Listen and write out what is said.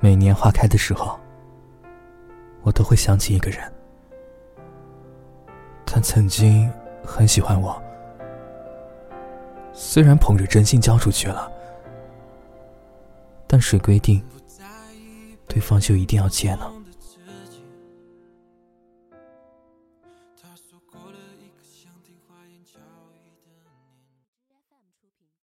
每年花开的时候我都会想起一个人。他曾经很喜欢我。虽然捧着真心交出去了但谁规定对方就一定要见呢